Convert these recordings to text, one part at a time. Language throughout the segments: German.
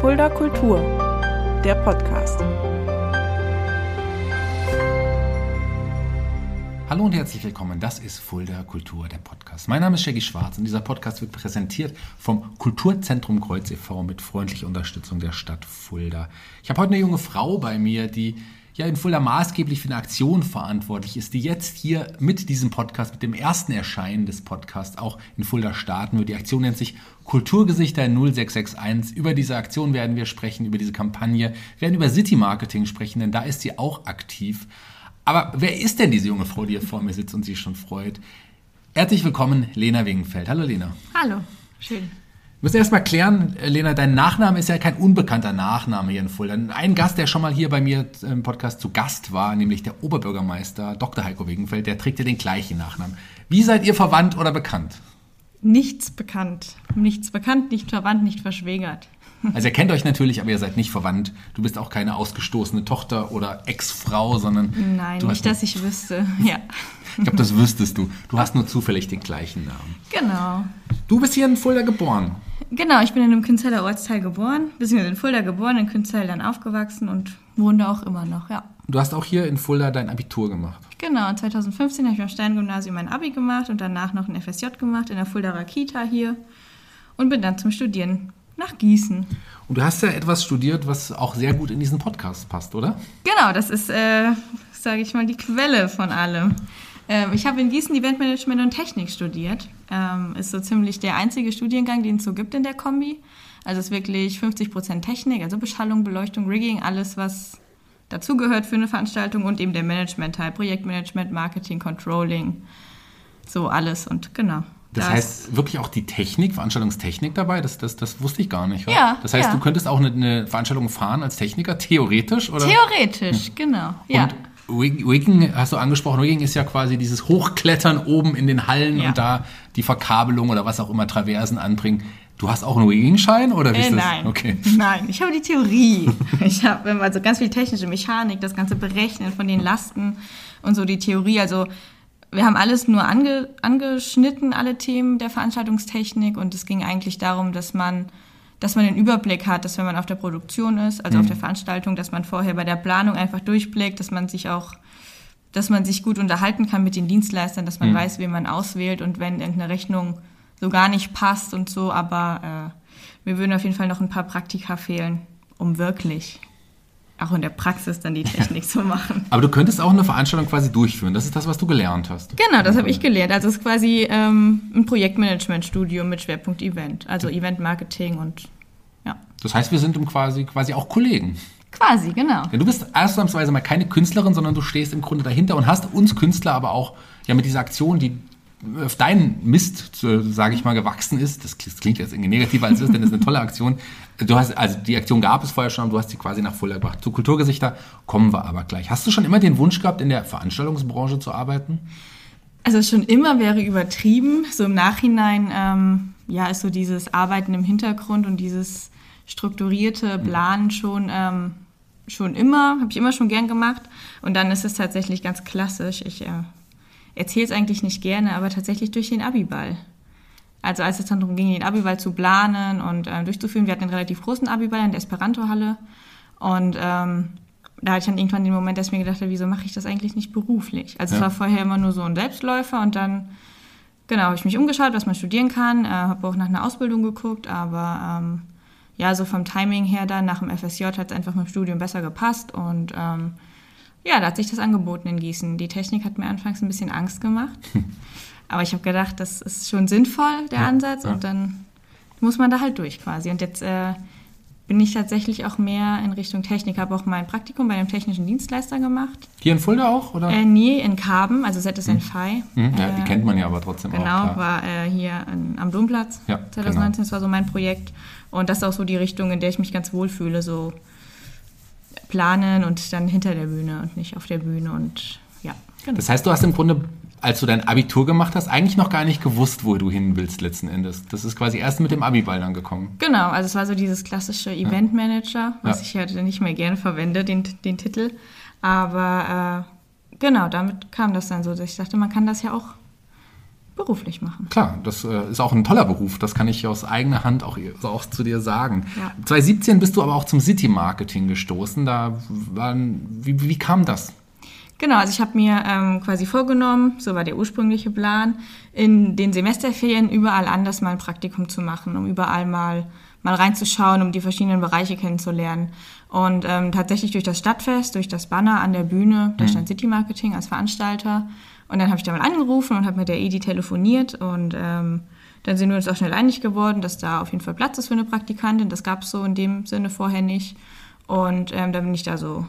Fulda Kultur, der Podcast. Hallo und herzlich willkommen. Das ist Fulda Kultur, der Podcast. Mein Name ist Shaggy Schwarz und dieser Podcast wird präsentiert vom Kulturzentrum Kreuz e.V. mit freundlicher Unterstützung der Stadt Fulda. Ich habe heute eine junge Frau bei mir, die ja in Fulda maßgeblich für eine Aktion verantwortlich ist, die jetzt hier mit diesem Podcast, mit dem ersten Erscheinen des Podcasts auch in Fulda starten wird. Die Aktion nennt sich Kulturgesichter 0661. Über diese Aktion werden wir sprechen, über diese Kampagne, wir werden über City Marketing sprechen, denn da ist sie auch aktiv. Aber wer ist denn diese junge Frau, die hier vor mir sitzt und sich schon freut? Herzlich willkommen, Lena Wingenfeld. Hallo Lena. Hallo, schön. Wir müssen erst mal klären, Lena, dein Nachname ist ja kein unbekannter Nachname hier in Fulda. Ein Gast, der schon mal hier bei mir im Podcast zu Gast war, nämlich der Oberbürgermeister Dr. Heiko Wegenfeld, der trägt ja den gleichen Nachnamen. Wie seid ihr verwandt oder bekannt? Nichts bekannt. Nichts bekannt, nicht verwandt, nicht verschwägert. Also ihr kennt euch natürlich, aber ihr seid nicht verwandt. Du bist auch keine ausgestoßene Tochter oder Ex-Frau, sondern... Nein, nicht, dass ich wüsste, ja. Ich glaube, das wüsstest du. Du hast nur zufällig den gleichen Namen. Genau. Du bist hier in Fulda geboren. Genau, ich bin in einem Künzeller Ortsteil geboren, beziehungsweise in Fulda geboren, in Künzell dann aufgewachsen und wohne da auch immer noch, ja. Du hast auch hier in Fulda dein Abitur gemacht. Genau, 2015 habe ich am Steingymnasium mein Abi gemacht und danach noch ein FSJ gemacht in der Fuldaer Kita hier und bin dann zum Studieren nach Gießen. Und du hast ja etwas studiert, was auch sehr gut in diesen Podcast passt, oder? Genau, das ist, äh, sage ich mal, die Quelle von allem. Ähm, ich habe in Gießen Eventmanagement und Technik studiert. Ähm, ist so ziemlich der einzige Studiengang, den es so gibt in der Kombi. Also es ist wirklich 50 Prozent Technik, also Beschallung, Beleuchtung, Rigging, alles, was dazugehört für eine Veranstaltung und eben der Management-Teil, Projektmanagement, Marketing, Controlling, so alles und genau. Das, das heißt wirklich auch die Technik, Veranstaltungstechnik dabei? Das, das, das wusste ich gar nicht. Wa? Ja. Das heißt, ja. du könntest auch eine, eine, Veranstaltung fahren als Techniker, theoretisch? Oder? Theoretisch, hm. genau. Ja. Und Rigging hast du angesprochen. Rigging ist ja quasi dieses Hochklettern oben in den Hallen ja. und da die Verkabelung oder was auch immer, Traversen anbringen. Du hast auch einen Rigging-Schein oder wie äh, ist das? Nein. Okay. Nein, ich habe die Theorie. ich habe also ganz viel technische Mechanik, das ganze Berechnen von den Lasten und so die Theorie. Also wir haben alles nur ange, angeschnitten, alle Themen der Veranstaltungstechnik und es ging eigentlich darum, dass man, dass man den Überblick hat, dass wenn man auf der Produktion ist, also mhm. auf der Veranstaltung, dass man vorher bei der Planung einfach durchblickt, dass man sich auch, dass man sich gut unterhalten kann mit den Dienstleistern, dass man mhm. weiß, wen man auswählt und wenn irgendeine Rechnung so gar nicht passt und so, aber äh, mir würden auf jeden Fall noch ein paar Praktika fehlen, um wirklich auch in der Praxis dann die Technik zu machen. Aber du könntest auch eine Veranstaltung quasi durchführen. Das ist das, was du gelernt hast. Genau, das habe ich gelernt. Also es ist quasi ähm, ein Projektmanagement-Studium mit Schwerpunkt Event, also Event-Marketing und ja. Das heißt, wir sind quasi, quasi auch Kollegen. Quasi, genau. Ja, du bist ausnahmsweise mal keine Künstlerin, sondern du stehst im Grunde dahinter und hast uns Künstler aber auch ja mit dieser Aktion, die auf deinen Mist, sage ich mal, gewachsen ist. Das klingt jetzt irgendwie negativer als es ist, denn es ist eine tolle Aktion. Du hast, also die Aktion gab es vorher schon, du hast sie quasi nach Fulda gebracht. Zu Kulturgesichter kommen wir aber gleich. Hast du schon immer den Wunsch gehabt, in der Veranstaltungsbranche zu arbeiten? Also schon immer wäre übertrieben. So im Nachhinein, ähm, ja, ist so dieses Arbeiten im Hintergrund und dieses strukturierte Planen schon, ähm, schon immer, habe ich immer schon gern gemacht. Und dann ist es tatsächlich ganz klassisch. Ich äh, erzähle es eigentlich nicht gerne, aber tatsächlich durch den Abiball. Also als es dann darum ging, den Abiball zu planen und äh, durchzuführen, wir hatten einen relativ großen Abiball in der Esperanto-Halle und ähm, da hatte ich dann irgendwann den Moment, dass ich mir gedacht habe, wieso mache ich das eigentlich nicht beruflich? Also ja. es war vorher immer nur so ein Selbstläufer und dann, genau, habe ich mich umgeschaut, was man studieren kann, äh, habe auch nach einer Ausbildung geguckt, aber ähm, ja, so vom Timing her dann nach dem FSJ hat es einfach mit dem Studium besser gepasst und ähm, ja, da hat sich das angeboten in Gießen. Die Technik hat mir anfangs ein bisschen Angst gemacht. Aber ich habe gedacht, das ist schon sinnvoll, der ja, Ansatz. Ja. Und dann muss man da halt durch quasi. Und jetzt äh, bin ich tatsächlich auch mehr in Richtung Technik. Habe auch mein Praktikum bei einem technischen Dienstleister gemacht. Hier in Fulda auch? Oder? Äh, nee, in Karben, also ZSN hm. FI. Mhm, ja, die kennt man ja aber trotzdem genau, auch. Genau, war äh, hier in, am Domplatz. Ja, 2019, genau. das war so mein Projekt. Und das ist auch so die Richtung, in der ich mich ganz wohl fühle. So planen und dann hinter der Bühne und nicht auf der Bühne. Und ja, genau. Das heißt, du hast im Grunde als du dein Abitur gemacht hast, eigentlich noch gar nicht gewusst, wo du hin willst letzten Endes. Das ist quasi erst mit dem Abiball dann gekommen. Genau, also es war so dieses klassische Eventmanager, was ja. ich heute nicht mehr gerne verwende, den, den Titel. Aber äh, genau, damit kam das dann so, dass ich dachte, man kann das ja auch beruflich machen. Klar, das äh, ist auch ein toller Beruf. Das kann ich aus eigener Hand auch, auch zu dir sagen. Ja. 2017 bist du aber auch zum City-Marketing gestoßen. Da waren, wie, wie kam das? Genau, also ich habe mir ähm, quasi vorgenommen, so war der ursprüngliche Plan, in den Semesterferien überall anders mal ein Praktikum zu machen, um überall mal mal reinzuschauen, um die verschiedenen Bereiche kennenzulernen. Und ähm, tatsächlich durch das Stadtfest, durch das Banner an der Bühne, da stand City Marketing als Veranstalter. Und dann habe ich da mal angerufen und habe mit der Edi telefoniert und ähm, dann sind wir uns auch schnell einig geworden, dass da auf jeden Fall Platz ist für eine Praktikantin. Das gab es so in dem Sinne vorher nicht. Und ähm, dann bin ich da so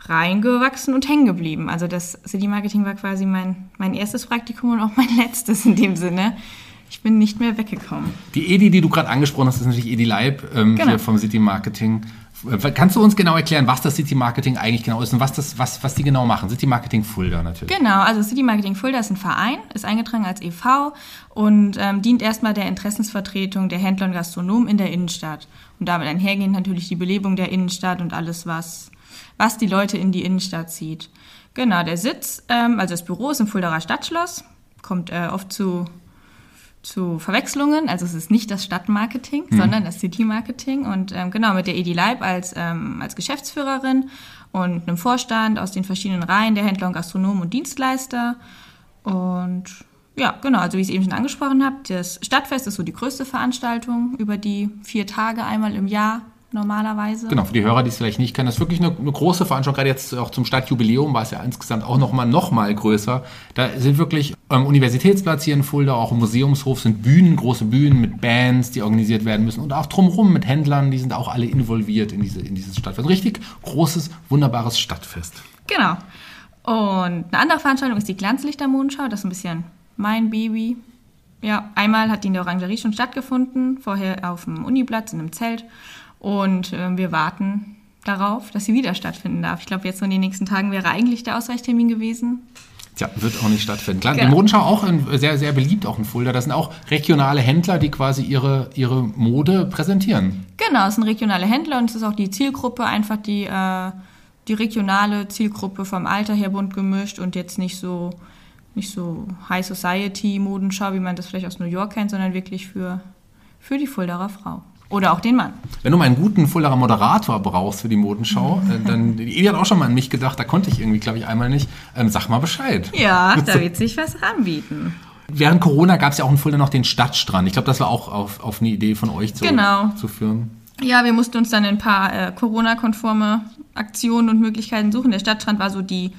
reingewachsen und hängen geblieben. Also das City Marketing war quasi mein, mein erstes Praktikum und auch mein letztes in dem Sinne. Ich bin nicht mehr weggekommen. Die Edi, die du gerade angesprochen hast, ist natürlich Edi Leib ähm, Genau. hier vom City Marketing. Kannst du uns genau erklären, was das City Marketing eigentlich genau ist und was, das, was, was die genau machen? City Marketing Fulda natürlich. Genau, also City Marketing Fulda ist ein Verein, ist eingetragen als e.V. und ähm, dient erstmal der Interessensvertretung der Händler und Gastronomen in der Innenstadt. Und damit einhergehend natürlich die Belebung der Innenstadt und alles, was, was die Leute in die Innenstadt zieht. Genau, der Sitz, ähm, also das Büro ist im Fuldaer Stadtschloss, kommt äh, oft zu zu Verwechslungen. Also es ist nicht das Stadtmarketing, sondern das City-Marketing. Und ähm, genau, mit der Edi Leib als, ähm, als Geschäftsführerin und einem Vorstand aus den verschiedenen Reihen der Händler und Gastronomen und Dienstleister. Und ja, genau, also wie ich es eben schon angesprochen habe, das Stadtfest ist so die größte Veranstaltung über die vier Tage einmal im Jahr normalerweise. Genau, für die Hörer, die es vielleicht nicht kennen, das ist wirklich eine, eine große Veranstaltung. Gerade jetzt auch zum Stadtjubiläum war es ja insgesamt auch nochmal noch mal größer. Da sind wirklich ähm, Universitätsplatz hier in Fulda, auch im Museumshof sind Bühnen, große Bühnen mit Bands, die organisiert werden müssen und auch drumherum mit Händlern, die sind auch alle involviert in, diese, in dieses Stadtfest. Ein richtig großes, wunderbares Stadtfest. Genau. Und eine andere Veranstaltung ist die Glanzlichtermondschau. Das ist ein bisschen mein Baby. Ja, einmal hat die in der Orangerie schon stattgefunden, vorher auf dem Uniplatz in einem Zelt. Und äh, wir warten darauf, dass sie wieder stattfinden darf. Ich glaube, jetzt in den nächsten Tagen wäre eigentlich der Ausweichtermin gewesen. Tja, wird auch nicht stattfinden. Klar, Genau. die Modenschau auch in, sehr, sehr beliebt auch in Fulda. Das sind auch regionale Händler, die quasi ihre, ihre Mode präsentieren. Genau, es sind regionale Händler und es ist auch die Zielgruppe, einfach die, äh, die regionale Zielgruppe vom Alter her bunt gemischt und jetzt nicht so, nicht so High Society Modenschau, wie man das vielleicht aus New York kennt, sondern wirklich für, für die Fuldaer Frau. Oder auch den Mann. Wenn du mal einen guten Fuldaer Moderator brauchst für die Modenschau, äh, dann, die Eli hat auch schon mal an mich gedacht, da konnte ich irgendwie, glaube ich, einmal nicht. Ähm, sag mal Bescheid. Ja, da wird sich was anbieten. Während Corona gab es ja auch in Fulda noch den Stadtstrand. Ich glaube, das war auch auf, auf eine Idee von euch zu, Genau. zu führen. Ja, wir mussten uns dann ein paar äh, Corona-konforme Aktionen und Möglichkeiten suchen. Der Stadtstrand war so die,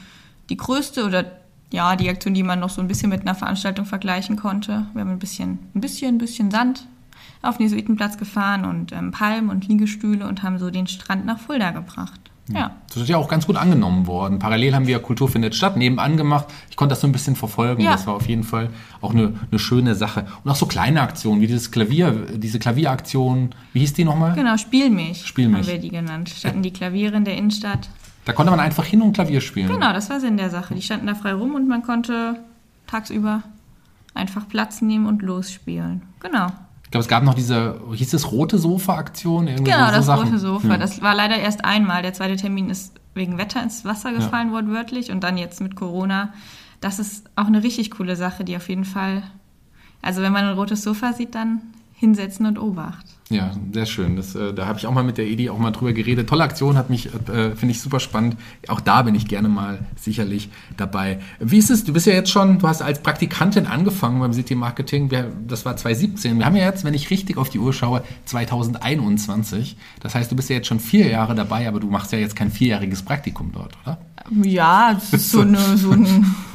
die größte oder ja, die Aktion, die man noch so ein bisschen mit einer Veranstaltung vergleichen konnte. Wir haben ein bisschen, ein bisschen, ein bisschen Sand auf den Jesuitenplatz gefahren und ähm, Palmen und Liegestühle und haben so den Strand nach Fulda gebracht. Ja. Das ist ja auch ganz gut angenommen worden. Parallel haben wir Kultur findet statt nebenan gemacht. Ich konnte das so ein bisschen verfolgen. Ja. Das war auf jeden Fall auch eine, eine schöne Sache. Und auch so kleine Aktionen wie dieses Klavier, diese Klavieraktion. Wie hieß die nochmal? Genau, Spielmilch, Spielmilch. haben wir die genannt. Standen die Klaviere in der Innenstadt. Da konnte man einfach hin und Klavier spielen. Genau, das war Sinn der Sache. Die standen da frei rum und man konnte tagsüber einfach Platz nehmen und losspielen. Genau. Ich glaube, es gab noch diese, hieß es rote Sofa-Aktion? Genau, so, das Sachen. rote Sofa. Ja. Das war leider erst einmal. Der zweite Termin ist wegen Wetter ins Wasser gefallen, wortwörtlich. Und dann jetzt mit Corona. Das ist auch eine richtig coole Sache, die auf jeden Fall. Also, wenn man ein rotes Sofa sieht, dann hinsetzen und Obacht. Ja, sehr schön. Das, äh, da habe ich auch mal mit der Edi auch mal drüber geredet. Tolle Aktion, hat mich, äh, finde ich super spannend. Auch da bin ich gerne mal sicherlich dabei. Wie ist es? Du bist ja jetzt schon, du hast als Praktikantin angefangen beim City Marketing. Wir, das war 2017. Wir haben ja jetzt, wenn ich richtig auf die Uhr schaue, 2021. Das heißt, du bist ja jetzt schon vier Jahre dabei, aber du machst ja jetzt kein vierjähriges Praktikum dort, oder? Ja, das ist so, eine, so, ein,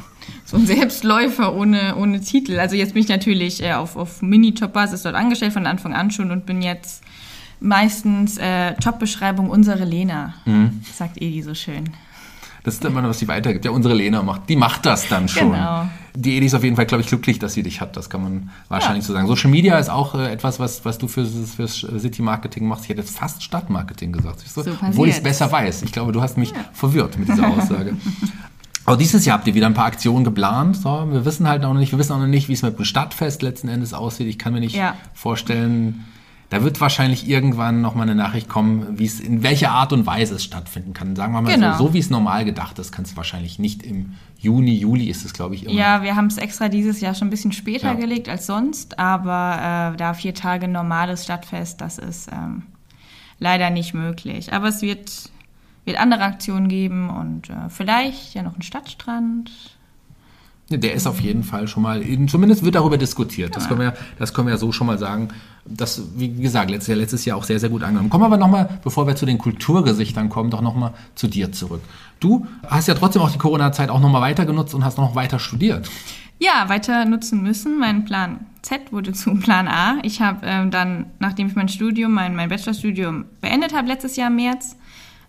so ein Selbstläufer ohne, ohne Titel. Also jetzt bin ich natürlich äh, auf, auf Minijob-Basis dort angestellt von Anfang an schon und bin jetzt meistens äh, Jobbeschreibung unsere Lena, sagt Edi so schön. Das ist immer noch, was sie weitergibt. Ja, unsere Lena macht, die macht das dann schon. Genau. Die Edi ist auf jeden Fall, glaube ich, glücklich, dass sie dich hat. Das kann man wahrscheinlich so sagen. Social Media ist auch äh, etwas, was, was du fürs, fürs City Marketing machst. Ich hätte jetzt fast Stadtmarketing gesagt. Du? So Obwohl ich es besser weiß. Ich glaube, du hast mich verwirrt mit dieser Aussage. Aber dieses Jahr habt ihr wieder ein paar Aktionen geplant. So, wir wissen halt noch nicht, wir wissen auch noch nicht, wie es mit dem Stadtfest letzten Endes aussieht. Ich kann mir nicht Ja. vorstellen, Da wird wahrscheinlich irgendwann nochmal eine Nachricht kommen, wie es, in welcher Art und Weise es stattfinden kann. Sagen wir mal Genau. so, so wie es normal gedacht ist, kann es wahrscheinlich nicht im Juni, Juli ist es, glaube ich, immer. Ja, wir haben es extra dieses Jahr schon ein bisschen später Ja. gelegt als sonst, aber äh, da vier Tage normales Stadtfest, das ist ähm, leider nicht möglich. Aber es wird, wird andere Aktionen geben und äh, vielleicht ja noch einen Stadtstrand. Der ist auf jeden Fall schon mal, zumindest wird darüber diskutiert. Das, können wir, das können wir ja so schon mal sagen. Das, wie gesagt, letztes Jahr, letztes Jahr auch sehr, sehr gut angenommen. Kommen wir aber nochmal, bevor wir zu den Kulturgesichtern kommen, doch nochmal zu dir zurück. Du hast ja trotzdem auch die Corona-Zeit auch nochmal weiter genutzt und hast noch weiter studiert. Ja, weiter nutzen müssen. Mein Plan Z wurde zu Plan A. Ich habe ähm, dann, nachdem ich mein Studium, mein, mein Bachelorstudium beendet habe, letztes Jahr im März,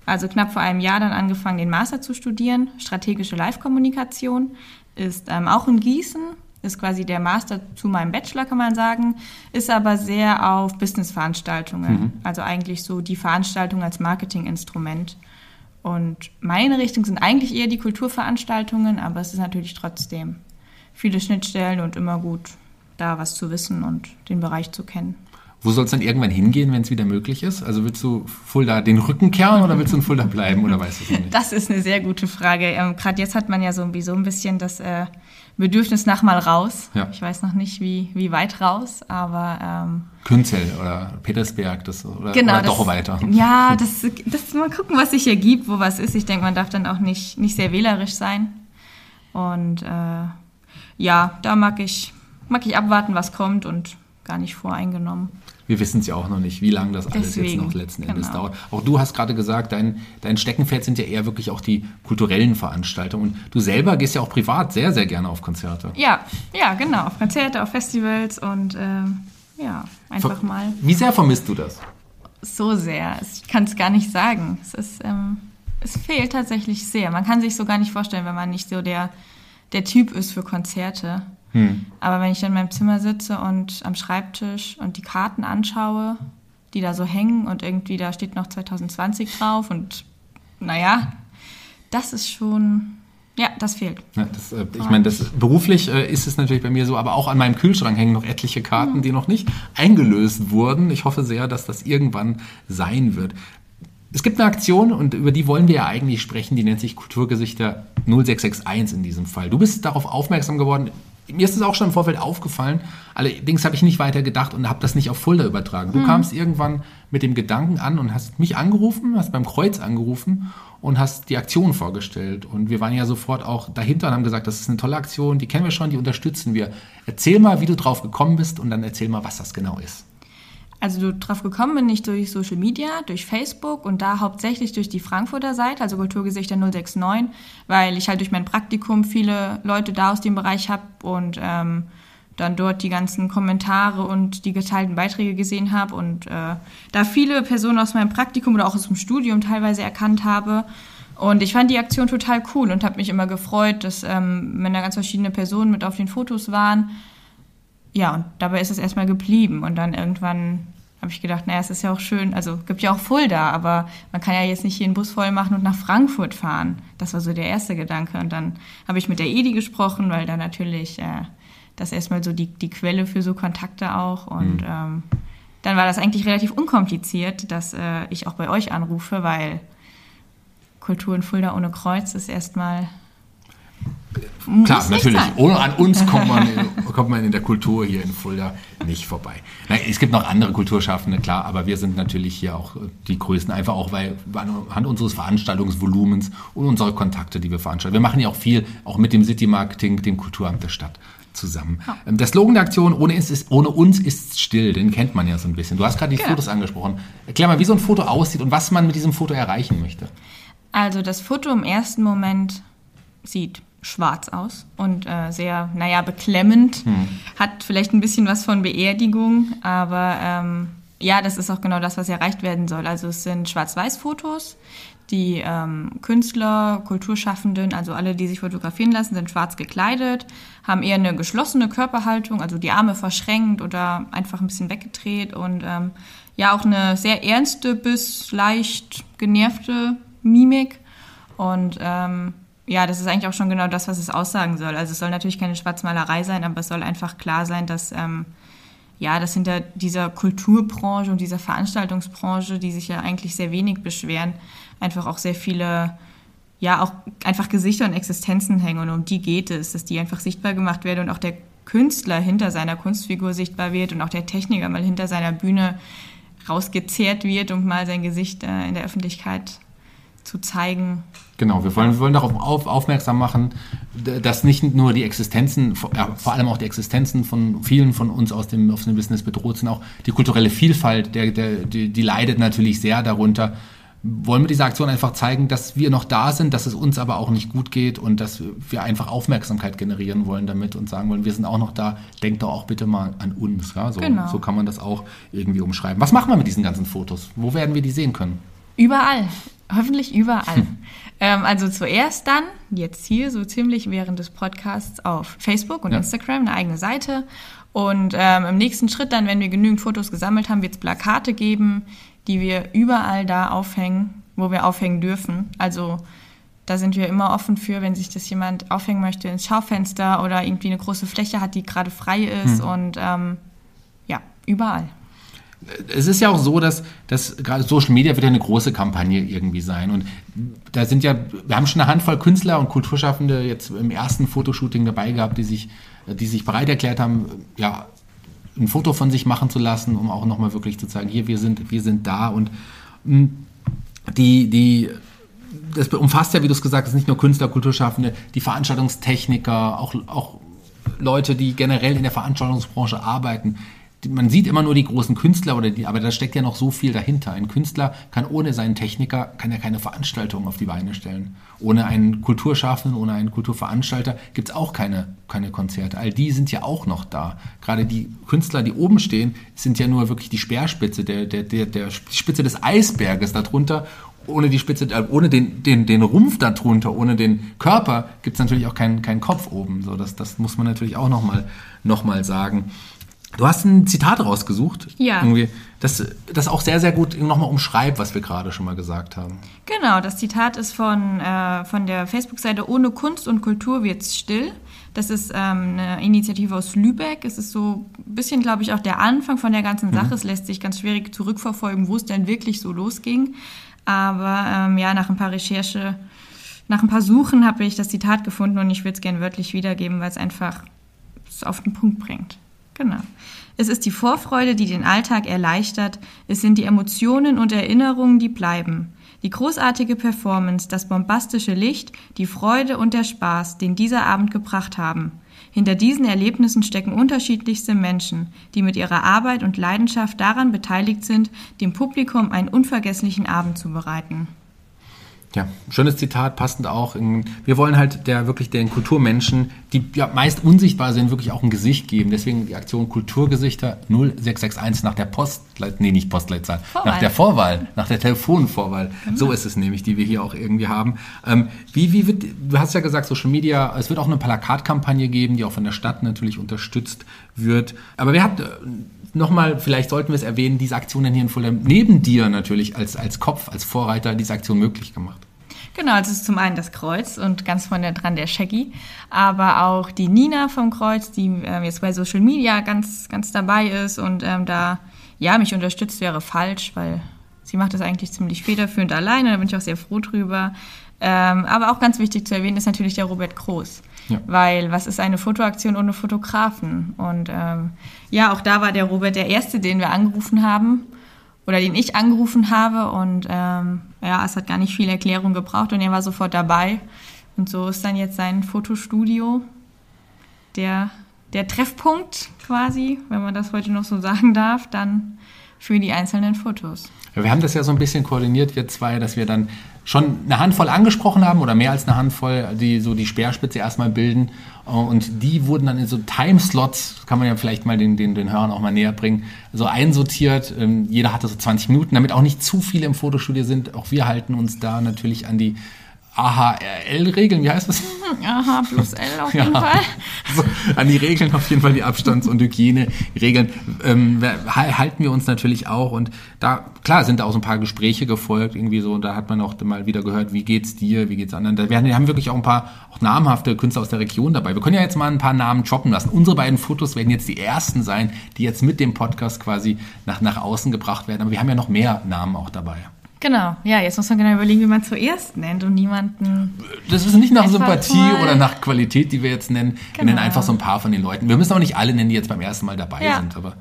also knapp vor einem Jahr, dann angefangen, den Master zu studieren. Strategische Live-Kommunikation ist ähm, auch in Gießen, ist quasi der Master zu meinem Bachelor, kann man sagen, ist aber sehr auf Business-Veranstaltungen. Also eigentlich so die Veranstaltung als Marketinginstrument. Und meine Richtung sind eigentlich eher die Kulturveranstaltungen, aber es ist natürlich trotzdem viele Schnittstellen und immer gut, da was zu wissen und den Bereich zu kennen. Wo soll es dann irgendwann hingehen, wenn es wieder möglich ist? Also willst du Fulda den Rücken kehren oder willst du in Fulda bleiben oder weißt du es nicht? Das ist eine sehr gute Frage. Ähm, Gerade jetzt hat man ja sowieso ein bisschen das äh, Bedürfnis nach mal raus. Ja. Ich weiß noch nicht, wie, wie weit raus, aber ähm, Künzel oder Petersberg das, oder, genau. oder das, doch weiter. Ja, das, das mal gucken, was sich ergibt, wo was ist. Ich denke, man darf dann auch nicht, nicht sehr wählerisch sein. Und äh, ja, da mag ich, mag ich abwarten, was kommt und gar nicht voreingenommen. Wir wissen es ja auch noch nicht, wie lange das alles Deswegen, jetzt noch letzten Endes genau. dauert. Auch du hast gerade gesagt, dein, dein Steckenpferd sind ja eher wirklich auch die kulturellen Veranstaltungen. Und du selber gehst ja auch privat sehr, sehr gerne auf Konzerte. Ja, ja, genau. Auf Konzerte, auf Festivals und ähm, ja, einfach Ver- mal Wie sehr vermisst du das? so sehr. Ich kann es gar nicht sagen. Es ist, ähm, es fehlt tatsächlich sehr. Man kann sich so gar nicht vorstellen, wenn man nicht so der, der Typ ist für Konzerte. Aber wenn ich dann in meinem Zimmer sitze und am Schreibtisch und die Karten anschaue, die da so hängen und irgendwie da steht noch 2020 drauf und naja, das ist schon, ja, das fehlt. Ja, das, äh, ich meine, beruflich äh, ist es natürlich bei mir so, aber auch an meinem Kühlschrank hängen noch etliche Karten, die noch nicht eingelöst wurden. Ich hoffe sehr, dass das irgendwann sein wird. Es gibt eine Aktion und über die wollen wir ja eigentlich sprechen, die nennt sich Kulturgesichter 0661 in diesem Fall. Du bist darauf aufmerksam geworden. Mir ist es auch schon im Vorfeld aufgefallen. Allerdings habe ich nicht weiter gedacht und habe das nicht auf Fulda übertragen. Du kamst irgendwann mit dem Gedanken an und hast mich angerufen, hast beim Kreuz angerufen und hast die Aktion vorgestellt. Und wir waren ja sofort auch dahinter und haben gesagt, das ist eine tolle Aktion, die kennen wir schon, die unterstützen wir. Erzähl mal, wie du drauf gekommen bist und dann erzähl mal, was das genau ist. Also du drauf gekommen bin ich durch Social Media, durch Facebook und da hauptsächlich durch die Frankfurter Seite, also Kulturgesichter 069, weil ich halt durch mein Praktikum viele Leute da aus dem Bereich habe und ähm, dann dort die ganzen Kommentare und die geteilten Beiträge gesehen habe und äh, da viele Personen aus meinem Praktikum oder auch aus dem Studium teilweise erkannt habe. Und ich fand die Aktion total cool und habe mich immer gefreut, dass ähm, wenn da ganz verschiedene Personen mit auf den Fotos waren, ja, und dabei ist es erstmal geblieben. Und dann irgendwann habe ich gedacht, naja, es ist ja auch schön, also gibt ja auch Fulda, aber man kann ja jetzt nicht hier einen Bus voll machen und nach Frankfurt fahren. Das war so der erste Gedanke. Und dann habe ich mit der Edi gesprochen, weil da natürlich äh, das erstmal so die, die Quelle für so Kontakte auch. Und ähm, dann war das eigentlich relativ unkompliziert, dass äh, ich auch bei euch anrufe, weil Kultur in Fulda ohne Kreuz ist erstmal. Klar, natürlich. Ohne an uns kommt man, in, kommt man in der Kultur hier in Fulda nicht vorbei. Nein, es gibt noch andere Kulturschaffende, klar, aber wir sind natürlich hier auch die Größten, einfach auch weil anhand unseres Veranstaltungsvolumens und unserer Kontakte, die wir veranstalten. Wir machen ja auch viel, auch mit dem City Marketing, dem Kulturamt der Stadt zusammen. Ähm, Der Slogan der Aktion, ohne, uns ist, ohne uns ist still, den kennt man ja so ein bisschen. Du hast gerade die Genau. Fotos angesprochen. Erklär mal, wie so ein Foto aussieht und was man mit diesem Foto erreichen möchte. Also das Foto im ersten Moment sieht schwarz aus und äh, sehr, naja, beklemmend. Hat vielleicht ein bisschen was von Beerdigung, aber ähm, ja, das ist auch genau das, was erreicht werden soll. Also es sind Schwarz-Weiß-Fotos. Die ähm, Künstler, Kulturschaffenden, also alle, die sich fotografieren lassen, sind schwarz gekleidet, haben eher eine geschlossene Körperhaltung, also die Arme verschränkt oder einfach ein bisschen weggedreht und ähm, ja auch eine sehr ernste bis leicht genervte Mimik. Und ähm, ja, das ist eigentlich auch schon genau das, was es aussagen soll. Also es soll natürlich keine Schwarzmalerei sein, aber es soll einfach klar sein, dass ähm, ja, dass hinter dieser Kulturbranche und dieser Veranstaltungsbranche, die sich ja eigentlich sehr wenig beschweren, einfach auch sehr viele, ja, auch einfach Gesichter und Existenzen hängen. Und um die geht es, dass die einfach sichtbar gemacht werden und auch der Künstler hinter seiner Kunstfigur sichtbar wird und auch der Techniker mal hinter seiner Bühne rausgezehrt wird, um mal sein Gesicht äh, in der Öffentlichkeit zu zeigen. Genau, wir wollen, wir wollen darauf auf, aufmerksam machen, dass nicht nur die Existenzen, ja, vor allem auch die Existenzen von vielen von uns aus dem, aus dem Business bedroht sind, auch die kulturelle Vielfalt, der, der, die, die leidet natürlich sehr darunter. Wollen wir dieser Aktion einfach zeigen, dass wir noch da sind, dass es uns aber auch nicht gut geht und dass wir einfach Aufmerksamkeit generieren wollen damit und sagen wollen, wir sind auch noch da, denkt doch auch bitte mal an uns. Ja? So, genau. so kann man das auch irgendwie umschreiben. Was machen wir mit diesen ganzen Fotos? Wo werden wir die sehen können? Überall. Hoffentlich überall. Hm. Ähm, also zuerst dann, jetzt hier so ziemlich während des Podcasts auf Facebook und ja. Instagram eine eigene Seite. Und ähm, im nächsten Schritt dann, wenn wir genügend Fotos gesammelt haben, wird es Plakate geben, die wir überall da aufhängen, wo wir aufhängen dürfen. Also da sind wir immer offen für, wenn sich das jemand aufhängen möchte ins Schaufenster oder irgendwie eine große Fläche hat, die gerade frei ist. Hm. Und ähm, ja, überall es ist ja auch so, dass, dass gerade Social Media wird ja eine große Kampagne irgendwie sein. Und da sind ja, wir haben schon eine Handvoll Künstler und Kulturschaffende jetzt im ersten Fotoshooting dabei gehabt, die sich, die sich bereit erklärt haben, ja, ein Foto von sich machen zu lassen, um auch nochmal wirklich zu zeigen, hier, wir sind, wir sind da. Und hm, die, die, das umfasst ja, wie du es gesagt hast, nicht nur Künstler, Kulturschaffende, die Veranstaltungstechniker, auch, auch Leute, die generell in der Veranstaltungsbranche arbeiten man sieht immer nur die großen Künstler, oder die, aber da steckt ja noch so viel dahinter. Ein Künstler kann ohne seinen Techniker kann ja keine Veranstaltung auf die Beine stellen. Ohne einen Kulturschaffenden, ohne einen Kulturveranstalter gibt es auch keine, keine Konzerte. All die sind ja auch noch da. Gerade die Künstler, die oben stehen, sind ja nur wirklich die Speerspitze, der, der, der, der Spitze des Eisberges darunter. Ohne die Spitze, äh, ohne den, den, den Rumpf darunter, ohne den Körper gibt es natürlich auch keinen, keinen Kopf oben. So, das, das muss man natürlich auch nochmal noch mal sagen. Du hast ein Zitat rausgesucht. Ja. Irgendwie, das, das auch sehr, sehr gut nochmal umschreibt, was wir gerade schon mal gesagt haben. Genau, das Zitat ist von, äh, von der Facebook-Seite Ohne Kunst und Kultur wird's still. Das ist ähm, eine Initiative aus Lübeck. Es ist so ein bisschen, glaube ich, auch der Anfang von der ganzen Sache. Mhm. Es lässt sich ganz schwierig zurückverfolgen, wo es denn wirklich so losging. Aber ähm, ja, nach ein paar Recherche, nach ein paar Suchen habe ich das Zitat gefunden und ich würde es gerne wörtlich wiedergeben, weil es einfach es auf den Punkt bringt. Genau. Es ist die Vorfreude, die den Alltag erleichtert. Es sind die Emotionen und Erinnerungen, die bleiben. Die großartige Performance, das bombastische Licht, die Freude und der Spaß, den dieser Abend gebracht haben. Hinter diesen Erlebnissen stecken unterschiedlichste Menschen, die mit ihrer Arbeit und Leidenschaft daran beteiligt sind, dem Publikum einen unvergesslichen Abend zu bereiten. Ja, schönes Zitat, passend auch. In, wir wollen halt der wirklich den Kulturmenschen, die ja meist unsichtbar sind, wirklich auch ein Gesicht geben. Deswegen die Aktion Kulturgesichter 0661 nach der Post, nee, nicht Postleitzahl, Vorwahl. nach der Vorwahl, nach der Telefonvorwahl. Genau. So ist es nämlich, die wir hier auch irgendwie haben. Ähm, wie, wie wird, du hast ja gesagt, Social Media, es wird auch eine Plakatkampagne geben, die auch von der Stadt natürlich unterstützt wird. Aber wer hat äh, nochmal, vielleicht sollten wir es erwähnen, diese Aktion hier in Fulham neben dir natürlich als, als Kopf, als Vorreiter diese Aktion möglich gemacht. Genau, also es ist zum einen das Kreuz und ganz vorne dran der Shaggy, aber auch die Nina vom Kreuz, die ähm, jetzt bei Social Media ganz, ganz dabei ist und ähm, da, ja, mich unterstützt wäre falsch, weil sie macht das eigentlich ziemlich federführend alleine, da bin ich auch sehr froh drüber. Ähm, aber auch ganz wichtig zu erwähnen ist natürlich der Robert Groß. Ja. Weil was ist eine Fotoaktion ohne Fotografen? Und ähm, ja, auch da war der Robert der Erste, den wir angerufen haben oder den ich angerufen habe. Und ähm, ja, es hat gar nicht viel Erklärung gebraucht und er war sofort dabei. Und so ist dann jetzt sein Fotostudio der, der Treffpunkt quasi, wenn man das heute noch so sagen darf, dann für die einzelnen Fotos. Ja, wir haben das ja so ein bisschen koordiniert, wir zwei, dass wir dann schon eine Handvoll angesprochen haben oder mehr als eine Handvoll, die so die Speerspitze erstmal bilden. Und die wurden dann in so Timeslots, kann man ja vielleicht mal den, den, den Hörern auch mal näher bringen, so einsortiert. Ähm, jeder hatte so 20 Minuten, damit auch nicht zu viele im Fotostudio sind. Auch wir halten uns da natürlich an die AHL-Regeln, wie heißt das? Aha, plus L auf jeden Fall. So, an die Regeln auf jeden Fall, die Abstands- und Hygieneregeln ähm, halten wir uns natürlich auch. Und da, klar, sind da auch so ein paar Gespräche gefolgt, irgendwie so, und da hat man auch mal wieder gehört, wie geht's dir, wie geht's anderen. Wir haben wirklich auch ein paar auch namhafte Künstler aus der Region dabei. Wir können ja jetzt mal ein paar Namen droppen lassen. Unsere beiden Fotos werden jetzt die ersten sein, die jetzt mit dem Podcast quasi nach, nach außen gebracht werden. Aber wir haben ja noch mehr Namen auch dabei. Genau, ja, jetzt muss man genau überlegen, wie man zuerst nennt und niemanden. Das ist nicht nach Sympathie oder nach Qualität, die wir jetzt nennen. Genau. Wir nennen genau. einfach so ein paar von den Leuten. Wir müssen auch nicht alle nennen, die jetzt beim ersten Mal dabei ja. sind, aber.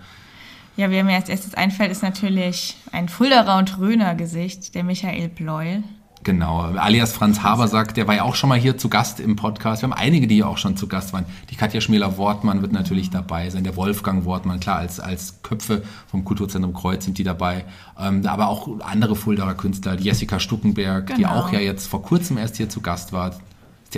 Ja, wer mir als erstes einfällt, ist natürlich ein Fulderer und Röner Gesicht, der Michael Bleul. Genau, alias Franz Habersack, der war ja auch schon mal hier zu Gast im Podcast. Wir haben einige, die ja auch schon zu Gast waren. Die Katja Schmäler-Wortmann wird natürlich dabei sein, der Wolfgang Wortmann, klar, als, als Köpfe vom Kulturzentrum Kreuz sind die dabei. Ähm, aber auch andere Fuldaer Künstler, die Jessica Stuckenberg, genau. die auch ja jetzt vor kurzem erst hier zu Gast war.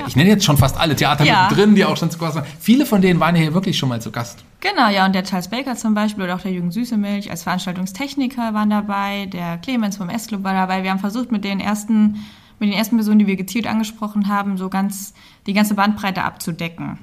Ich nenne jetzt schon fast alle Theater ja. drin, die auch schon zu Gast waren. Viele von denen waren ja hier wirklich schon mal zu Gast. Genau, ja, und der Charles Baker zum Beispiel oder auch der Jürgen Süßemilch als Veranstaltungstechniker waren dabei, der Clemens vom S-Club war dabei. Wir haben versucht, mit den ersten, mit den ersten Personen, die wir gezielt angesprochen haben, so ganz die ganze Bandbreite abzudecken.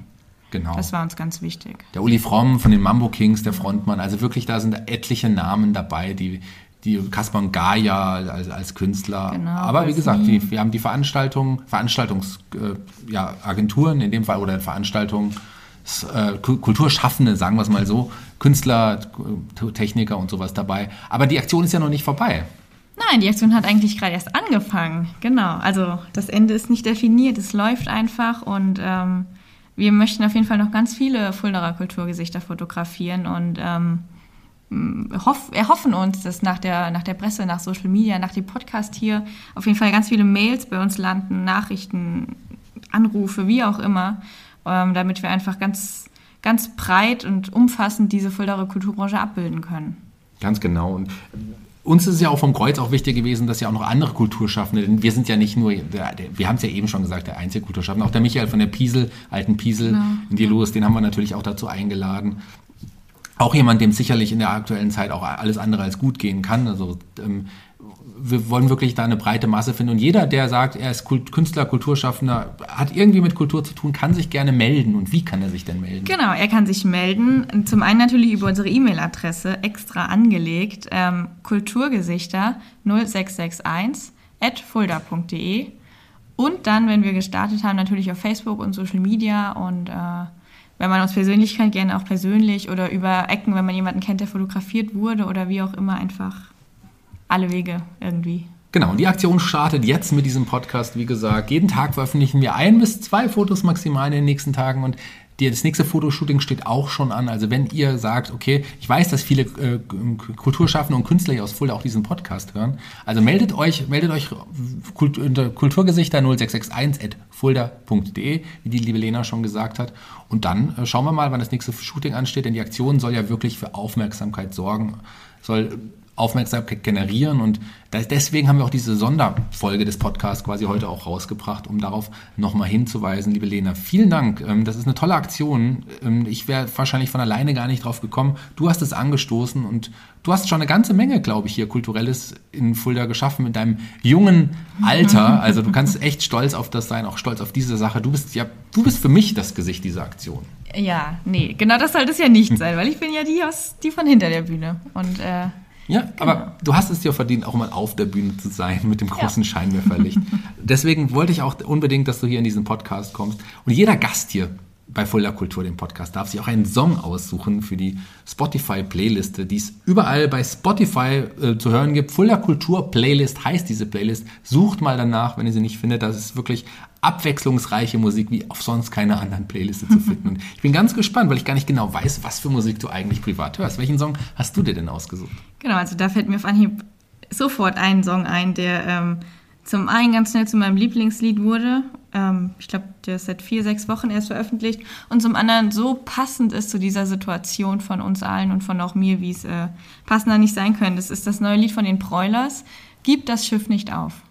Genau. Das war uns ganz wichtig. Der Uli Fromm von den Mambo Kings, der Frontmann. Also wirklich, da sind etliche Namen dabei, die, die Kaspar und Gaia als, als Künstler. Genau, Aber wie gesagt, die, wir haben die Veranstaltungen, Veranstaltungsagenturen äh, ja, in dem Fall oder Veranstaltungen, äh, Kulturschaffende, sagen wir es mal so, Künstler, Techniker und sowas dabei. Aber die Aktion ist ja noch nicht vorbei. Nein, die Aktion hat eigentlich gerade erst angefangen. Genau. Also das Ende ist nicht definiert, es läuft einfach und ähm, wir möchten auf jeden Fall noch ganz viele Fulderer Kulturgesichter fotografieren und ähm, hoff, erhoffen uns, dass nach der, nach der Presse, nach Social Media, nach dem Podcast hier auf jeden Fall ganz viele Mails bei uns landen, Nachrichten, Anrufe, wie auch immer, ähm, damit wir einfach ganz, ganz breit und umfassend diese Fuldaer Kulturbranche abbilden können. Ganz genau. Und uns ist es ja auch vom Kreuz auch wichtig gewesen, dass ja auch noch andere Kulturschaffende, denn wir sind ja nicht nur, wir haben es ja eben schon gesagt, der einzige Kulturschaffende, auch der Michael von der Piesel, alten Piesel genau. in die Los, den haben wir natürlich auch dazu eingeladen auch jemand, dem sicherlich in der aktuellen Zeit auch alles andere als gut gehen kann. Also ähm, wir wollen wirklich da eine breite Masse finden. Und jeder, der sagt, er ist Künstler, Kulturschaffender, hat irgendwie mit Kultur zu tun, kann sich gerne melden. Und wie kann er sich denn melden? Genau, er kann sich melden. Zum einen natürlich über unsere E-Mail-Adresse, extra angelegt, ähm, kulturgesichter 0661 at fulda.de. Und dann, wenn wir gestartet haben, natürlich auf Facebook und Social Media und äh, wenn man uns persönlich kennt, gerne auch persönlich oder über Ecken, wenn man jemanden kennt, der fotografiert wurde oder wie auch immer, einfach alle Wege irgendwie. Genau, und die Aktion startet jetzt mit diesem Podcast. Wie gesagt, jeden Tag veröffentlichen wir ein bis zwei Fotos maximal in den nächsten Tagen und das nächste Fotoshooting steht auch schon an. Also wenn ihr sagt, okay, ich weiß, dass viele äh, Kulturschaffende und Künstler hier aus Fulda auch diesen Podcast hören. Also meldet euch, meldet euch unter Kulturgesichter 0661.fulda.de, wie die liebe Lena schon gesagt hat. Und dann äh, schauen wir mal, wann das nächste Shooting ansteht, denn die Aktion soll ja wirklich für Aufmerksamkeit sorgen, soll Aufmerksamkeit generieren. Und deswegen haben wir auch diese Sonderfolge des Podcasts quasi heute auch rausgebracht, um darauf nochmal hinzuweisen. Liebe Lena, vielen Dank. Ähm, das ist eine tolle Aktion. Ähm, ich wäre wahrscheinlich von alleine gar nicht drauf gekommen. Du hast es angestoßen und du hast schon eine ganze Menge, glaube ich, hier Kulturelles in Fulda geschaffen mit deinem jungen Alter. Also du kannst echt stolz auf das sein, auch stolz auf diese Sache. Du bist ja, du bist für mich das Gesicht dieser Aktion. Ja, nee, genau das sollte es ja nicht sein, weil ich bin ja die aus, die von hinter der Bühne. Und äh, ja, genau. aber du hast es dir verdient, auch mal auf der Bühne zu sein mit dem großen ja. Scheinwerferlicht. Deswegen wollte ich auch unbedingt, dass du hier in diesen Podcast kommst. Und jeder Gast hier bei Fulda Kultur, dem Podcast, darf sich auch einen Song aussuchen für die Spotify-Playliste, die es überall bei Spotify äh, zu hören gibt. Fulda Kultur Playlist heißt diese Playlist. Sucht mal danach, wenn ihr sie nicht findet. Das ist wirklich abwechslungsreiche Musik wie auf sonst keiner anderen Playliste zu finden. Und ich bin ganz gespannt, weil ich gar nicht genau weiß, was für Musik du eigentlich privat hörst. Welchen Song hast du dir denn ausgesucht? Genau, also da fällt mir auf Anhieb sofort ein Song ein, der ähm, zum einen ganz schnell zu meinem Lieblingslied wurde. Ähm, ich glaube, der ist seit vier, sechs Wochen erst veröffentlicht. Und zum anderen so passend ist zu dieser Situation von uns allen und von auch mir, wie es äh, passender nicht sein könnte. Das ist das neue Lied von den Broilers. Gib das Schiff nicht auf.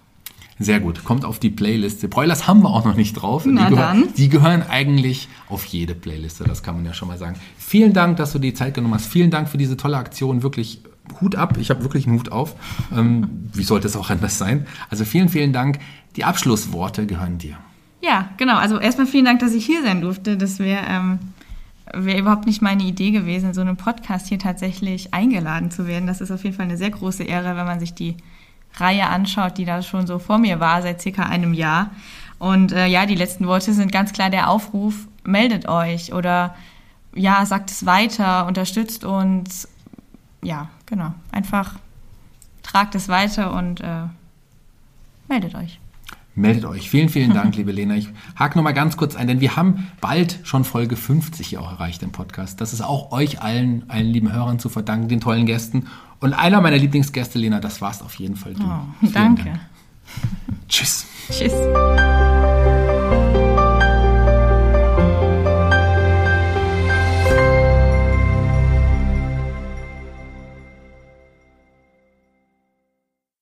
Sehr gut. Kommt auf die Playliste. Broilers haben wir auch noch nicht drauf. Na die, gehören, die gehören eigentlich auf jede Playliste, das kann man ja schon mal sagen. Vielen Dank, dass du die Zeit genommen hast. Vielen Dank für diese tolle Aktion. Wirklich Hut ab, ich habe wirklich einen Hut auf. Ähm, wie sollte es auch anders sein? Also vielen, vielen Dank. Die Abschlussworte gehören dir. Ja, genau. Also erstmal vielen Dank, dass ich hier sein durfte. Das wäre ähm, wär überhaupt nicht meine Idee gewesen, so einem Podcast hier tatsächlich eingeladen zu werden. Das ist auf jeden Fall eine sehr große Ehre, wenn man sich die Reihe anschaut, die da schon so vor mir war, seit circa einem Jahr. Und äh, ja, die letzten Worte sind ganz klar der Aufruf, meldet euch oder ja, sagt es weiter, unterstützt uns. Ja, genau. Einfach tragt es weiter und äh, meldet euch. Meldet euch. Vielen, vielen Dank, liebe Lena. Ich hake noch mal ganz kurz ein, denn wir haben bald schon Folge 50 hier auch erreicht im Podcast. Das ist auch euch allen, allen lieben Hörern zu verdanken, den tollen Gästen. Und einer meiner Lieblingsgäste, Lena, das war es auf jeden Fall du. Oh, danke. Dank. Tschüss. Tschüss.